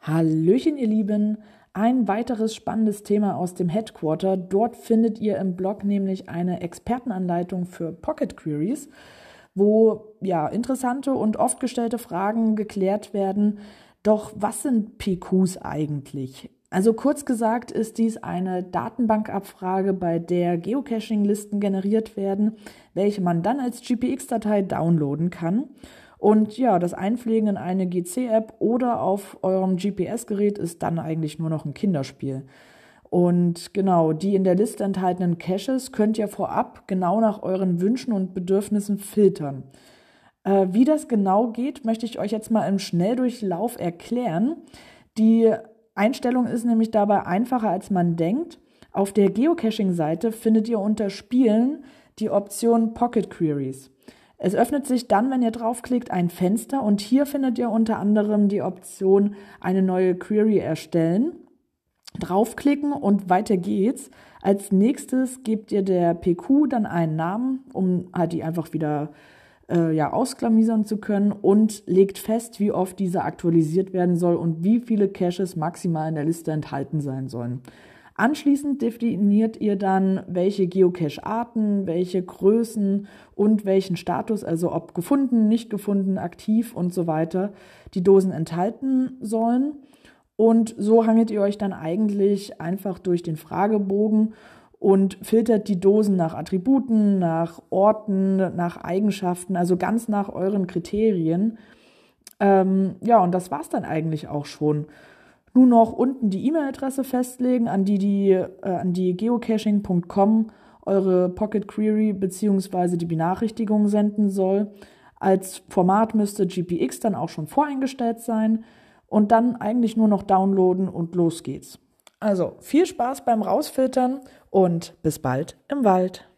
Hallöchen, ihr Lieben. Ein weiteres spannendes Thema aus dem Headquarter. Dort findet ihr im Blog nämlich eine Expertenanleitung für Pocket Queries, wo ja interessante und oft gestellte Fragen geklärt werden. Doch was sind PQs eigentlich? Also kurz gesagt ist dies eine Datenbankabfrage, bei der Geocaching-Listen generiert werden, welche man dann als GPX-Datei downloaden kann. Und ja, das Einpflegen in eine GC-App oder auf eurem GPS-Gerät ist dann eigentlich nur noch ein Kinderspiel. Und genau, die in der Liste enthaltenen Caches könnt ihr vorab genau nach euren Wünschen und Bedürfnissen filtern. Äh, wie das genau geht, möchte ich euch jetzt mal im Schnelldurchlauf erklären. Die Einstellung ist nämlich dabei einfacher, als man denkt. Auf der Geocaching-Seite findet ihr unter Spielen die Option Pocket Queries. Es öffnet sich dann, wenn ihr draufklickt, ein Fenster und hier findet ihr unter anderem die Option eine neue Query erstellen. Draufklicken und weiter geht's. Als nächstes gebt ihr der PQ dann einen Namen, um halt die einfach wieder äh, ja, ausklamüsern zu können und legt fest, wie oft diese aktualisiert werden soll und wie viele Caches maximal in der Liste enthalten sein sollen. Anschließend definiert ihr dann, welche Geocache-Arten, welche Größen und welchen Status, also ob gefunden, nicht gefunden, aktiv und so weiter, die Dosen enthalten sollen. Und so hangelt ihr euch dann eigentlich einfach durch den Fragebogen und filtert die Dosen nach Attributen, nach Orten, nach Eigenschaften, also ganz nach euren Kriterien. Ähm, ja, und das war's dann eigentlich auch schon. Nun noch unten die E-Mail-Adresse festlegen, an die, die, äh, an die geocaching.com eure Pocket Query bzw. die Benachrichtigung senden soll. Als Format müsste GPX dann auch schon voreingestellt sein und dann eigentlich nur noch downloaden und los geht's. Also viel Spaß beim Rausfiltern und bis bald im Wald.